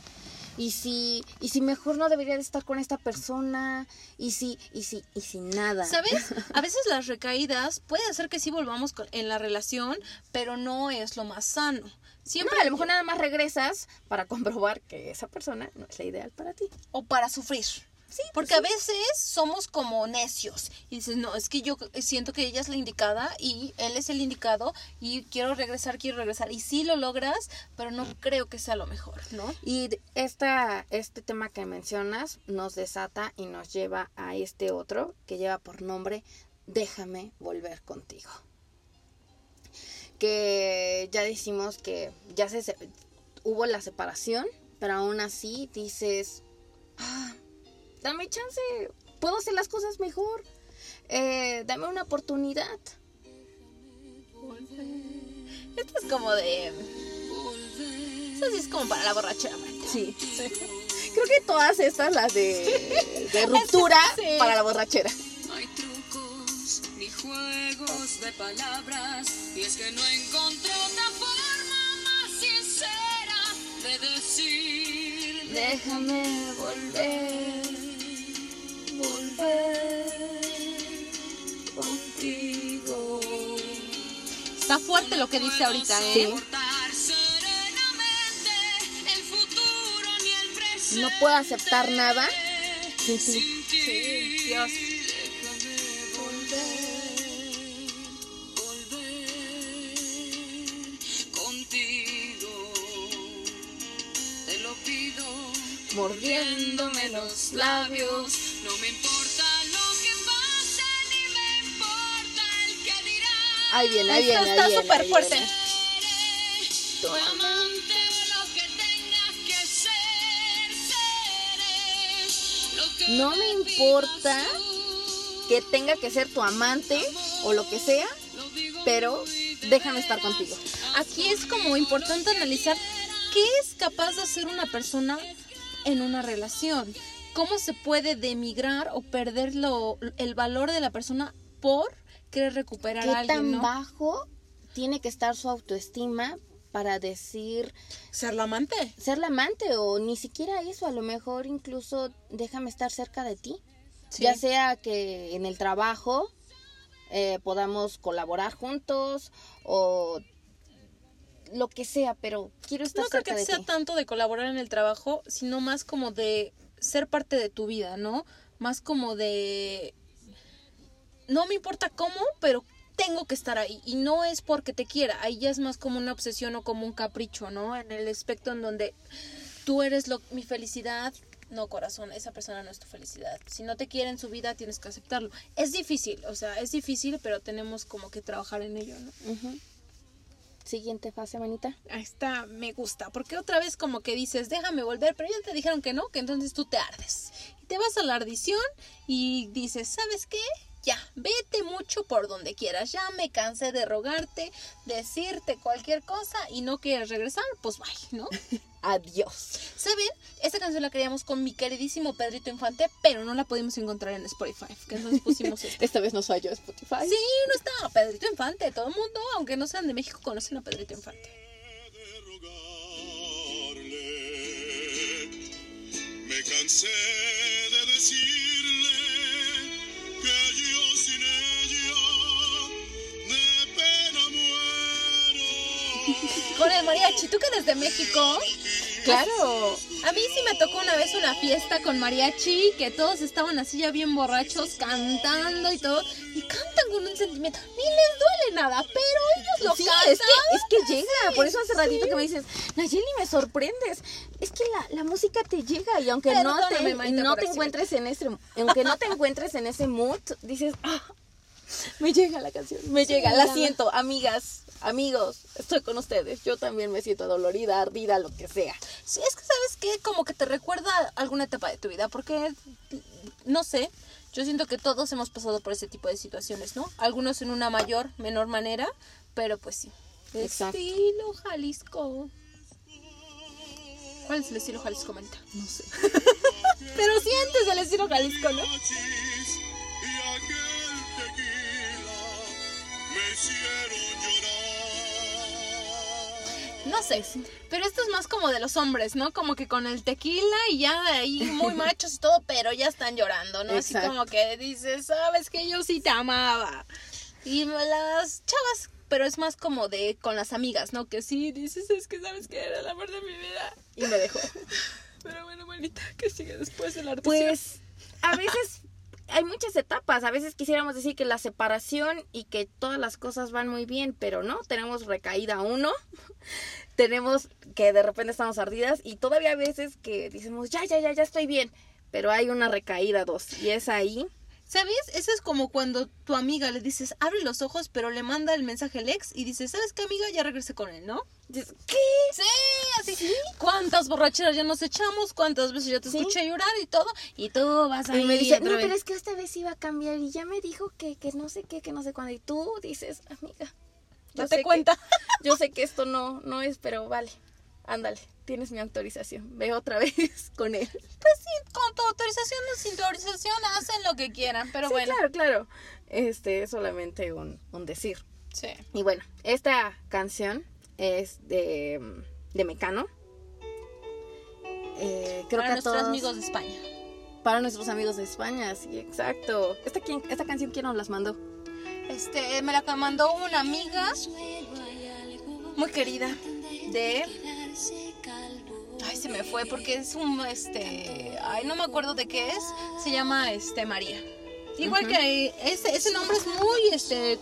Y si, y si mejor no debería de estar con esta persona. Y si, y si, y si nada.
¿Sabes? A veces las recaídas puede hacer que sí volvamos con- en la relación, pero no es lo más sano. Siempre
Siempre a lo mejor nada más regresas para comprobar que esa persona no es la ideal para ti.
o para sufrir. Sí, porque a veces somos como necios y dices, no, es que yo siento que ella es la indicada y él es el indicado y quiero regresar, quiero regresar. Y sí lo logras, pero no creo que sea lo mejor, ¿no?
Y esta, este tema que mencionas nos desata y nos lleva a este otro que lleva por nombre Déjame volver contigo. Que ya decimos que ya se, se- hubo la separación, pero aún así dices, "Ah, dame chance, puedo hacer las cosas mejor, eh, dame una oportunidad.
Esto es como de... Eso sí es como para la borrachera.
Sí. Creo que todas estas, las de, de ruptura
Sí.
para la borrachera.
Juegos de palabras. Y es que no encontré otra forma más sincera de decir.
Déjame volver, volver contigo.
Está fuerte lo que dice ahorita, ¿eh?
Sí. No puedo aceptar nada sin ti.
Ti.
Dios.
Mordiéndome los labios.
No me importa lo que pase, ni me importa el que dirá.
Ahí viene, ahí
Esto
viene.
está súper fuerte.
tu amante, lo que tengas que ser, seré lo que
No me importa. Que tenga que ser tu amante o lo que sea, pero déjame estar contigo.
Aquí es como importante analizar qué es capaz de hacer una persona en una relación. ¿Cómo se puede demigrar o perder lo- el valor de la persona por querer recuperar
¿Qué
a alguien,
tan
¿no?
bajo tiene que estar su autoestima para decir
Ser la amante.
ser la amante o ni siquiera eso, a lo mejor incluso déjame estar cerca de ti.
Sí.
Ya sea que en el trabajo eh, podamos colaborar juntos o lo que sea, pero quiero estar
No creo que
de
sea
ti.
tanto de colaborar en el trabajo, sino más como de ser parte de tu vida, ¿no? Más como de... No me importa cómo, pero tengo que estar ahí. Y no es porque te quiera, ahí ya es más como una obsesión o como un capricho, ¿no? En el aspecto en donde tú eres lo, mi felicidad. No, corazón, esa persona no es tu felicidad. Si no te quiere en su vida, tienes que aceptarlo. Es difícil, o sea, es difícil, pero tenemos como que trabajar en ello, ¿no?
Siguiente fase, manita.
Ahí está, me gusta. Porque otra vez como que dices, déjame volver, pero ya te dijeron que no, que entonces tú te ardes. Y te vas a la ardición y dices, ¿sabes qué? Ya, vete mucho por donde quieras. Ya me cansé de rogarte, decirte cualquier cosa y no quieres regresar, pues bye, ¿no?
Adiós.
¿Saben? Esta canción la creíamos con mi queridísimo Pedrito Infante, pero no la pudimos encontrar en Spotify. Que entonces pusimos esta.
Esta vez no soy yo Spotify.
Sí, no está Pedrito Infante. Todo el mundo, aunque no sean de México, conocen a Pedrito Infante.
de rogarle. Me cansé de decirle
mariachi. ¿Tú que eres de México?
Claro.
A mí sí me tocó una vez una fiesta con mariachi, que todos estaban así ya bien borrachos, cantando y todo, y cantan con un sentimiento. Ni les duele nada, pero ellos lo
Sí,
cantan.
es que, es que llega. Por eso hace ratito que me dices, Nayeli, me sorprendes. Es que la, la música te llega y aunque no te,
Maite,
no te encuentres en ese, aunque no te encuentres en ese mood, dices, "Ah, me llega la canción, me llega, la siento, amigas, amigos, estoy con ustedes. Yo también me siento dolorida, ardida, lo que sea.
Sí, es que sabes que como que te recuerda alguna etapa de tu vida, porque no sé, yo siento que todos hemos pasado por ese tipo de situaciones, ¿no? Algunos en una mayor, menor manera, pero pues sí.
Exacto.
Estilo Jalisco. ¿Cuál es el estilo Jalisco, Manita?
No sé.
Pero sientes el estilo Jalisco, ¿no?
mariachis y aquel tequila me hicieron.
No sé, pero esto es más como de los hombres, ¿no? Como que con el tequila y ya de ahí muy machos y todo, pero ya están llorando, ¿no? Así como que dices, sabes que yo sí te amaba. Y las chavas, pero es más como de con las amigas, ¿no? Que sí dices, es que sabes que era el amor de mi vida.
Y me dejó.
Pero bueno, manita, ¿qué sigue después de la artista?
Pues a veces hay muchas etapas. A veces quisiéramos decir que la separación y que todas las cosas van muy bien, pero no. Tenemos recaída uno, tenemos que de repente estamos ardidas y todavía a veces que decimos, ya, ya, ya, ya estoy bien, pero hay una recaída dos. Y es ahí.
¿Sabes? Eso es como cuando tu amiga le dices, abre los ojos, pero le manda el mensaje al ex y dice, ¿sabes qué, amiga? Ya regresé con él, ¿no?
dices, ¿Qué?
Sí, así. ¿Cuántas borracheras ya nos echamos? ¿Cuántas veces ya te
Sí.
escuché llorar y todo? Y tú vas ahí
Y me dice, no,
vez.
pero es que esta vez iba a cambiar y ya me dijo que, que no sé qué, que no sé cuándo. Y tú dices, amiga, yo que-
cuenta.
yo sé que esto no, no es, pero vale, ándale, tienes mi autorización. Ve otra vez con él.
Pues sí, con tu autorización o sin tu autorización hacen lo que quieran, pero
Sí,
bueno.
claro, claro. Este es solamente un, un decir.
Sí.
Y bueno, esta canción es de, de Mecano. Eh, creo
Para
que
nuestros
todos-
amigos de España.
Para nuestros amigos de España, sí, exacto. ¿Esta, quién, esta canción quién nos las mandó?
Este, me la mandó una amiga muy querida de Ay, se me fue porque es un este, ay, no me acuerdo de qué es, se llama este María. Igual que ese, ese nombre es muy este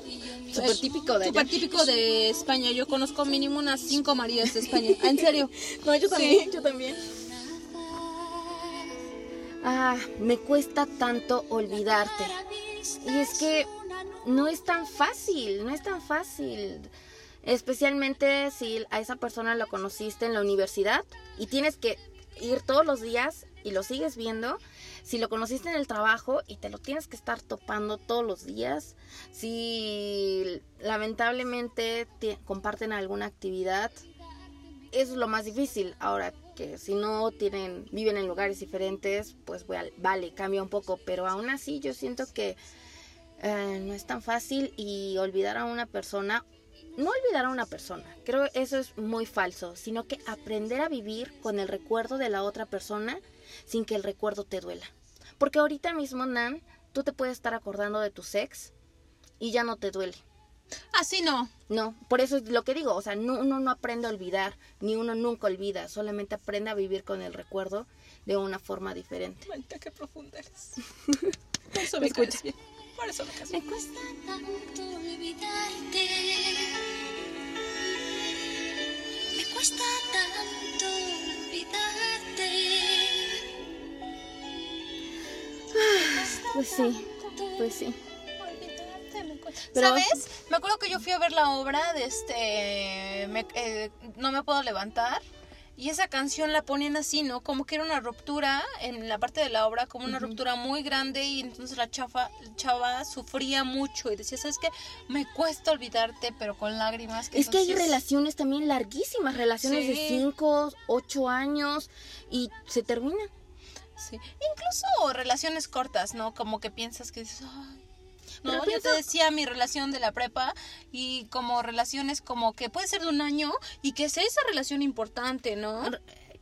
Súper típico de
súper típico de España. Yo conozco mínimo unas cinco Marías de España. En serio.
No, yo
Sí.
también, yo también. Ah, me cuesta tanto olvidarte. Y es que no es tan fácil, no es tan fácil. Especialmente si a esa persona lo conociste en la universidad y tienes que ir todos los días y lo sigues viendo. Si lo conociste en el trabajo y te lo tienes que estar topando todos los días. Si lamentablemente te- comparten alguna actividad eso es lo más difícil. Ahora que si no tienen, viven en lugares diferentes, pues vale, cambia un poco. Pero aún así yo siento que eh, no es tan fácil y olvidar a una persona, no olvidar a una persona, creo eso es muy falso, sino que aprender a vivir con el recuerdo de la otra persona sin que el recuerdo te duela. Porque ahorita mismo, Nan, tú te puedes estar acordando de tu ex y ya no te duele.
Así no.
No, por eso es lo que digo, o sea, no, uno no aprende a olvidar, ni uno nunca olvida, solamente aprende a vivir con el recuerdo de una forma diferente.
Maldita, qué profunda eres. Eso
Me
me
escucha.
caes bien. Por eso me
cuesta tanto olvidarte. Me cuesta tanto olvidarte.
Pues sí, pues sí.
Olvidarte, me cuesta.
Pero-
¿Sabes? Me acuerdo que yo fui a ver la obra de este me- eh, No me puedo levantar. Y esa canción la ponían así, ¿no? Como que era una ruptura en la parte de la obra, como una ruptura muy grande y entonces la chava, chava sufría mucho y decía, ¿sabes qué? Me cuesta olvidarte, pero con lágrimas.
Es que hay relaciones también larguísimas, relaciones de
Sí.
5, 8 años y se terminan.
Sí. Incluso relaciones cortas, ¿no? Como que piensas que dices, "Ay". No, yo te decía mi relación de la prepa y como relaciones como que puede ser de un año y que sea esa relación importante, ¿no?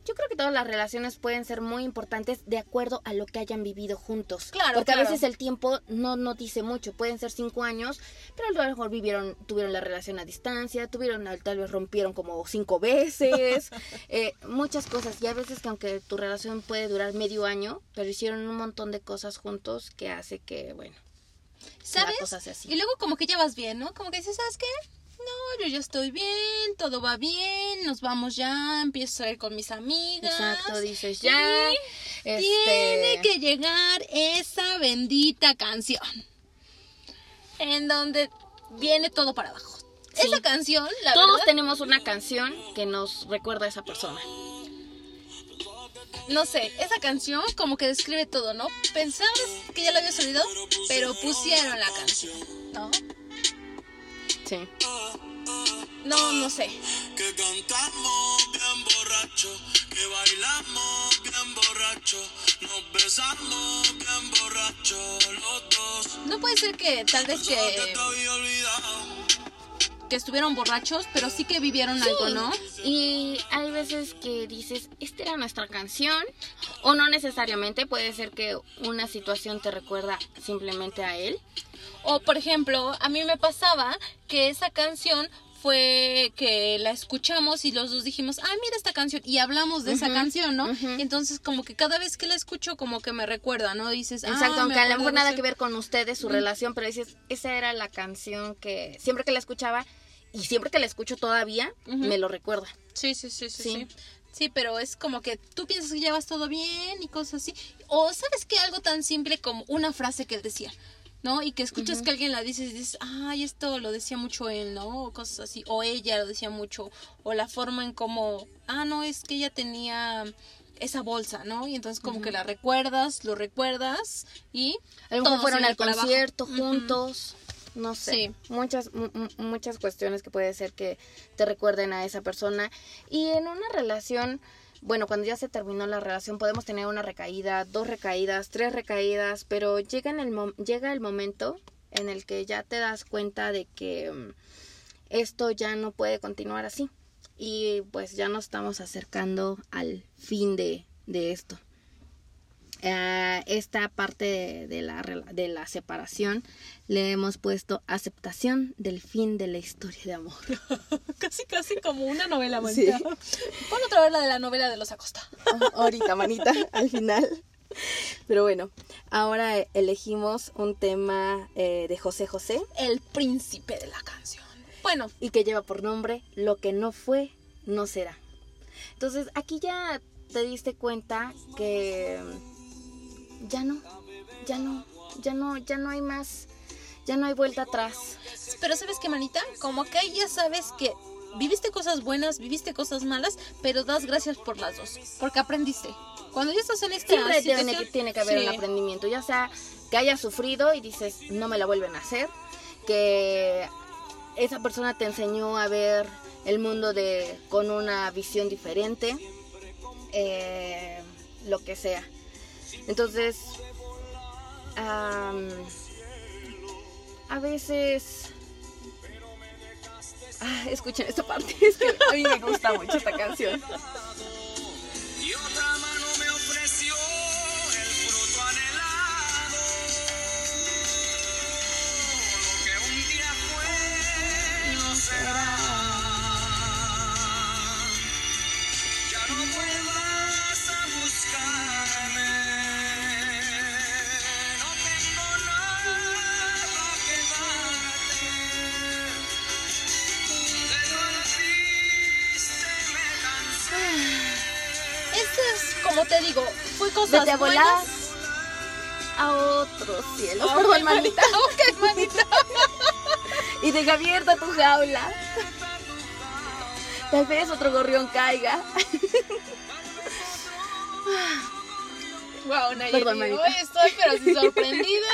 Yo creo que todas las relaciones pueden ser muy importantes de acuerdo a lo que hayan vivido juntos.
Claro,
Porque a veces el tiempo no, no dice mucho. Pueden ser cinco años, pero a lo mejor vivieron, tuvieron la relación a distancia, tuvieron, tal vez rompieron como cinco veces, eh, muchas cosas. Y a veces que aunque tu relación puede durar medio año, pero hicieron un montón de cosas juntos que hace que, bueno,
¿Sabes?
la cosa sea así.
Y luego como que ya vas bien, ¿no? Como que dices, ¿sabes qué? No, yo ya estoy bien, todo va bien, nos vamos ya, empiezo a ir con mis amigas.
Exacto, dices ya.
Y
este,
Tiene que llegar esa bendita canción. En donde viene todo para abajo.
Sí.
Esa canción, la
Todos
verdad,
tenemos una canción que nos recuerda a esa persona.
No sé, esa canción como que describe todo, ¿no? Pensabas que ya lo habías olvidado, pero pusieron la canción, ¿no?
Sí.
No, no sé.
Que cantamos bien borracho, que bailamos bien borracho, nos besamos bien borracho los dos.
No puede ser que tal vez que, que estuvieron borrachos, pero sí que vivieron algo, ¿no?
Y veces que dices, esta era nuestra canción, o no necesariamente, puede ser que una situación te recuerda simplemente a él.
O por ejemplo, a mí me pasaba que esa canción fue que la escuchamos y los dos dijimos, ah, mira esta canción, y hablamos de esa canción, ¿no?
ujú.
Entonces, como que cada vez que la escucho, como que me recuerda, ¿no? Dices,
Exacto,
ah,
aunque a lo mejor nada que ver con ustedes, su relación, pero dices, esa era la canción que siempre que la escuchaba y siempre que la escucho todavía,
Ujú.
me lo recuerda.
Sí, sí, sí, sí,
Sí.
sí. Sí, pero es como que tú piensas que ya vas todo bien y cosas así. O sabes que algo tan simple como una frase que él decía, ¿no? Y que escuchas que alguien la dice y dices, ay, esto lo decía mucho él, ¿no? O cosas así. O ella lo decía mucho. O la forma en cómo, ah, no, es que ella tenía esa bolsa, ¿no? Y entonces como que la recuerdas, lo recuerdas y...
A lo mejor fueron al concierto juntos, no sé.
Sí.
Muchas, mu- mu- muchas cuestiones que puede ser que te recuerden a esa persona. Y en una relación, bueno, cuando ya se terminó la relación, podemos tener una recaída, dos recaídas, tres recaídas, pero llega, en el, mo- llega el momento en el que ya te das cuenta de que mm, esto ya no puede continuar así. Y pues ya nos estamos acercando al fin de, de esto. A esta parte de, de la, de la separación le hemos puesto aceptación del fin de la historia de amor.
Casi, casi como una novela,
Sí.
manita. Pon otra vez la de la novela de los Acosta.
Ahorita, manita, al final. Pero bueno, ahora elegimos un tema eh, de José José
El príncipe de la canción. Bueno,
y que lleva por nombre Lo que no fue, no será. Entonces, aquí ya te diste cuenta que ya no, ya no, ya no, ya no hay más, ya no hay vuelta atrás.
pero ¿sabes qué, manita? Como que ahí ya sabes que viviste cosas buenas, viviste cosas malas, pero das gracias por las dos. Porque aprendiste. Cuando ya estás en esta
Siempre tiene que,
situación,
tiene que haber
sí.
un aprendimiento, ya sea que hayas sufrido y dices, no me la vuelven a hacer, que esa persona te enseñó a ver el mundo de con una visión diferente, eh, lo que sea. Entonces, a veces... Ah, escuchen esta parte, es que a mí me gusta mucho esta canción.
Y otra mano me ofreció el fruto anhelado. Lo que un día fue será.
Te digo, fue cosas
Vete a volar
buenas.
a otros cielos.
Ok,
Perdón, manita.
Ok, manita.
Y deja abierta tu jaula. Tal vez otro gorrión caiga.
Wow, Nayeli,
Perdón, manita.
hoy estoy pero así sorprendida.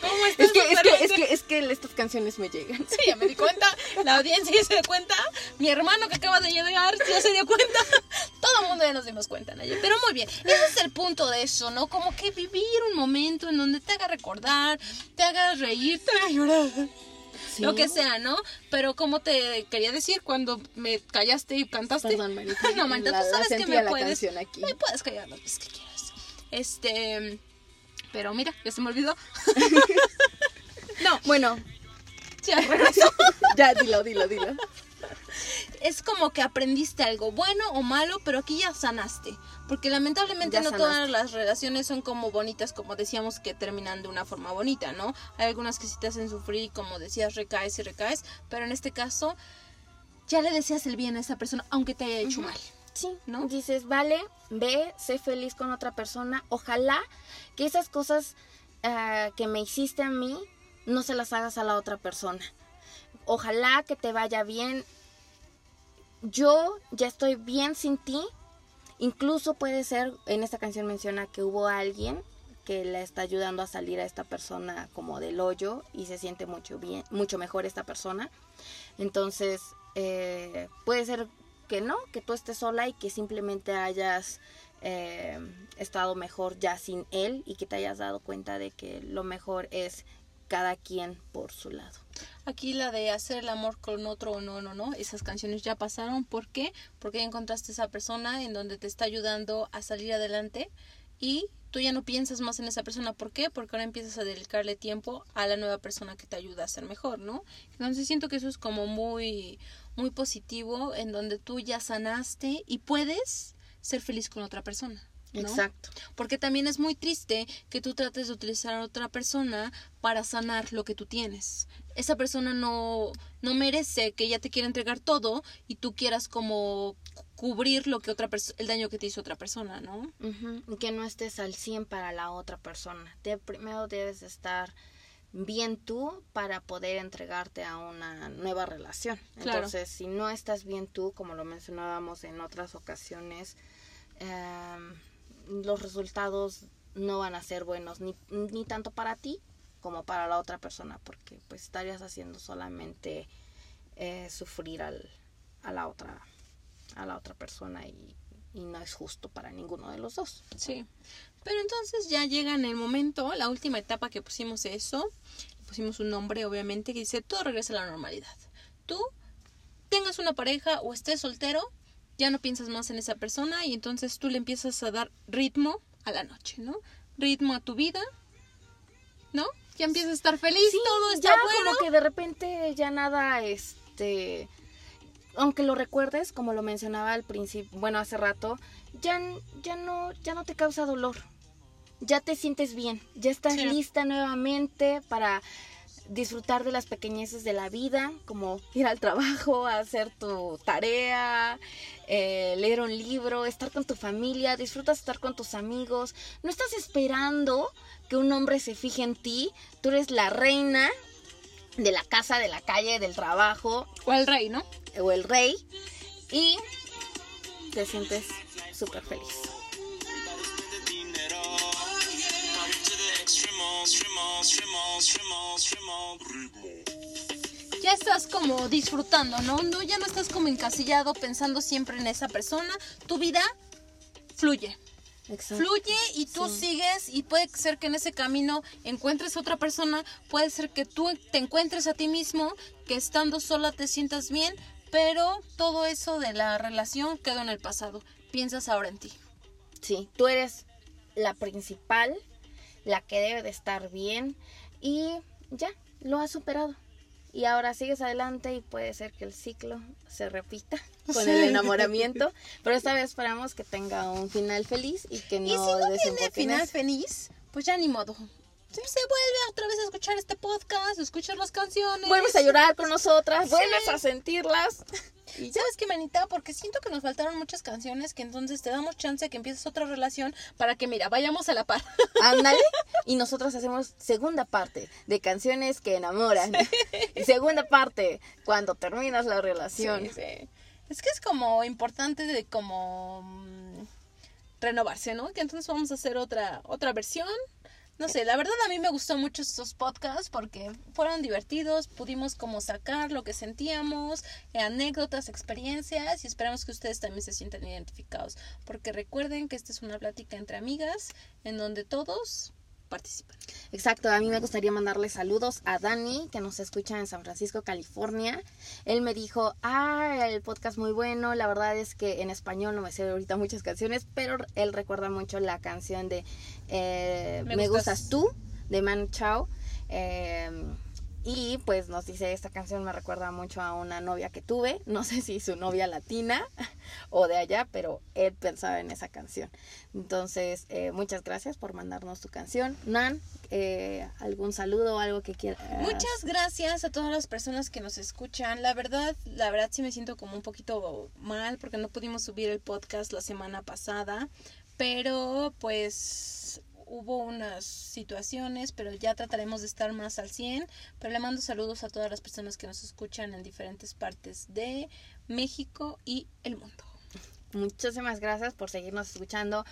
¿Cómo estás?
Es que, es que, es que, es que estas canciones me llegan.
Sí, ya me di cuenta. La audiencia ya se dio cuenta. Mi hermano que acaba de llegar ya se dio cuenta. Nos dimos cuenta, Nayeli. Pero muy bien. Ese es el punto de eso, ¿no? Como que vivir un momento en donde te haga recordar, te haga reír, te haga llorar.
Sí.
lo que sea, ¿no? Pero como te quería decir cuando me callaste y cantaste,
Perdón, Marita.
no, Marita,
La-
tú sabes que me puedes,
aquí.
me puedes callar las veces que quieras. Este, pero mira, ya se me olvidó. no,
Bueno,
ya
ya dilo, dilo, dilo.
Es como que aprendiste algo bueno o malo, pero aquí ya sanaste. Porque lamentablemente
Ya
no
sanaste.
todas las relaciones son como bonitas, como decíamos que terminan de una forma bonita, ¿no? Hay algunas que sí te hacen sufrir como decías, recaes y recaes, pero en este caso ya le deseas el bien a esa persona, aunque te haya hecho mal.
Sí,
¿No?
Dices, vale, ve, sé feliz con otra persona. Ojalá que esas cosas ah, que me hiciste a mí no se las hagas a la otra persona. Ojalá que te vaya bien. Yo ya estoy bien sin ti. Incluso puede ser, en esta canción menciona que hubo alguien que le está ayudando a salir a esta persona como del hoyo y se siente mucho bien, mucho mejor esta persona. Entonces, eh, puede ser que no, que tú estés sola y que simplemente hayas eh, estado mejor ya sin él y que te hayas dado cuenta de que lo mejor es cada quien por su lado.
Aquí la de hacer el amor con otro o no, no, no, esas canciones ya pasaron. ¿Por qué? Porque ya encontraste esa persona en donde te está ayudando a salir adelante y tú ya no piensas más en esa persona. ¿Por qué? Porque ahora empiezas a dedicarle tiempo a la nueva persona que te ayuda a ser mejor, ¿no? Entonces siento que eso es como muy, muy positivo en donde tú ya sanaste y puedes ser feliz con otra persona. ¿no?
Exacto.
Porque también es muy triste que tú trates de utilizar a otra persona para sanar lo que tú tienes. Esa persona no, no merece que ella te quiera entregar todo y tú quieras como cu- cubrir lo que otra el daño que te hizo otra persona, ¿no?
Que no estés al 100 para la otra persona. Te, primero debes de estar bien tú para poder entregarte a una nueva relación.
Claro.
Entonces, si no estás bien tú, como lo mencionábamos en otras ocasiones, em, los resultados no van a ser buenos ni, ni tanto para ti como para la otra persona, porque pues estarías haciendo solamente eh, sufrir al, a la otra a la otra persona y, y no es justo para ninguno de los dos.
Sí. Pero entonces ya llega en el momento, la última etapa que pusimos eso, pusimos un nombre obviamente que dice todo regresa a la normalidad. Tú tengas una pareja o estés soltero, ya no piensas más en esa persona y entonces tú le empiezas a dar ritmo a la noche, ¿no? Ritmo a tu vida, ¿no? Ya empiezas a estar feliz, todo está
ya
bueno.
como que de repente ya nada, este, aunque lo recuerdes, como lo mencionaba al principio, bueno, hace rato, ya, ya no, ya no te causa dolor. Ya te sientes bien, ya estás
Sí.
lista nuevamente para disfrutar de las pequeñeces de la vida, como ir al trabajo, hacer tu tarea, eh, leer un libro, estar con tu familia, disfrutas estar con tus amigos. No estás esperando que un hombre se fije en ti, tú eres la reina de la casa, de la calle, del trabajo
O al rey, ¿no?
o el rey y te sientes súper feliz.
Ya estás como disfrutando, ¿no? No, ya no estás como encasillado pensando siempre en esa persona. Tu vida fluye.
Exacto.
Fluye y tú
Sí.
sigues y puede ser que en ese camino encuentres otra persona, puede ser que tú te encuentres a ti mismo, que estando sola te sientas bien, pero todo eso de la relación quedó en el pasado. Piensas ahora en ti.
Sí, tú eres la principal, la que debe de estar bien y ya, lo has superado. Y ahora sigues adelante y puede ser que el ciclo se repita con el enamoramiento, pero esta vez esperamos que tenga un final feliz y que no
y si no tiene final feliz, pues ya ni modo. Se vuelve otra vez a escuchar este podcast, escuchar las canciones.
Vuelves a llorar con nosotras, vuelves a sentirlas.
Y ¿Sabes qué, manita? Porque siento que nos faltaron muchas canciones que entonces te damos chance de que empieces otra relación para que, mira, vayamos a la par.
Ándale. Y nosotros hacemos segunda parte de canciones que enamoran. Y segunda parte cuando terminas la relación.
Sí, sí. Es que es como importante de como mm, renovarse, ¿no? Que entonces vamos a hacer otra otra versión. No sé, la verdad a mí me gustó mucho estos podcasts porque fueron divertidos, pudimos como sacar lo que sentíamos, eh, anécdotas, experiencias y esperamos que ustedes también se sientan identificados. Porque recuerden que esta es una plática entre amigas en donde todos
Exacto, a mí me gustaría mandarle saludos a Dani, que nos escucha en San Francisco, California. Él me dijo, ah, el podcast muy bueno, la verdad es que en español no me sé ahorita muchas canciones, pero él recuerda mucho la canción de eh,
Me
Me,
gustas.
tú, de Manu Chao. Eh, y pues nos dice, esta canción me recuerda mucho a una novia que tuve, no sé si su novia latina o de allá, pero él pensaba en esa canción. Entonces, eh, muchas gracias por mandarnos tu canción. Nan, eh, algún saludo o algo que quieras.
Muchas gracias a todas las personas que nos escuchan. La verdad, la verdad sí me siento como un poquito mal porque no pudimos subir el podcast la semana pasada, pero pues hubo unas situaciones, pero ya trataremos de estar más al 100. Pero le mando saludos a todas las personas que nos escuchan en diferentes partes de México y el mundo.
Muchísimas gracias por seguirnos escuchando.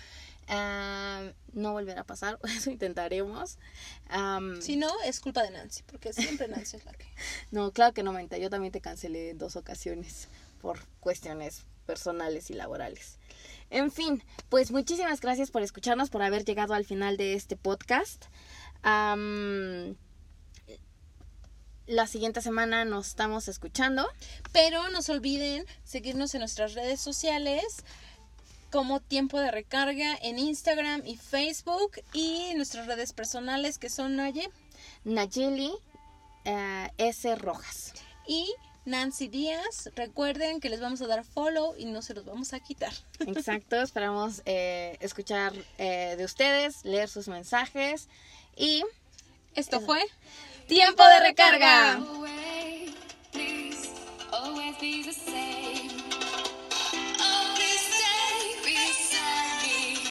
Ah, no volverá a pasar, eso intentaremos. Am,
Si no, es culpa de Nancy, porque siempre Nancy es la que...
No, claro que no, Menta. Yo también te cancelé en dos ocasiones por cuestiones personales y laborales. En fin, pues muchísimas gracias por escucharnos, por haber llegado al final de este podcast. La siguiente semana nos estamos escuchando.
Pero no se olviden seguirnos en nuestras redes sociales como Tiempo de Recarga en Instagram y Facebook y nuestras redes personales que son Naye
Nayeli eh, S. Rojas.
y Nancy Díaz. Recuerden que les vamos a dar follow y no se los vamos a quitar.
Exacto, esperamos eh, escuchar eh, de ustedes, leer sus mensajes y
Esto fue Tiempo de Recarga.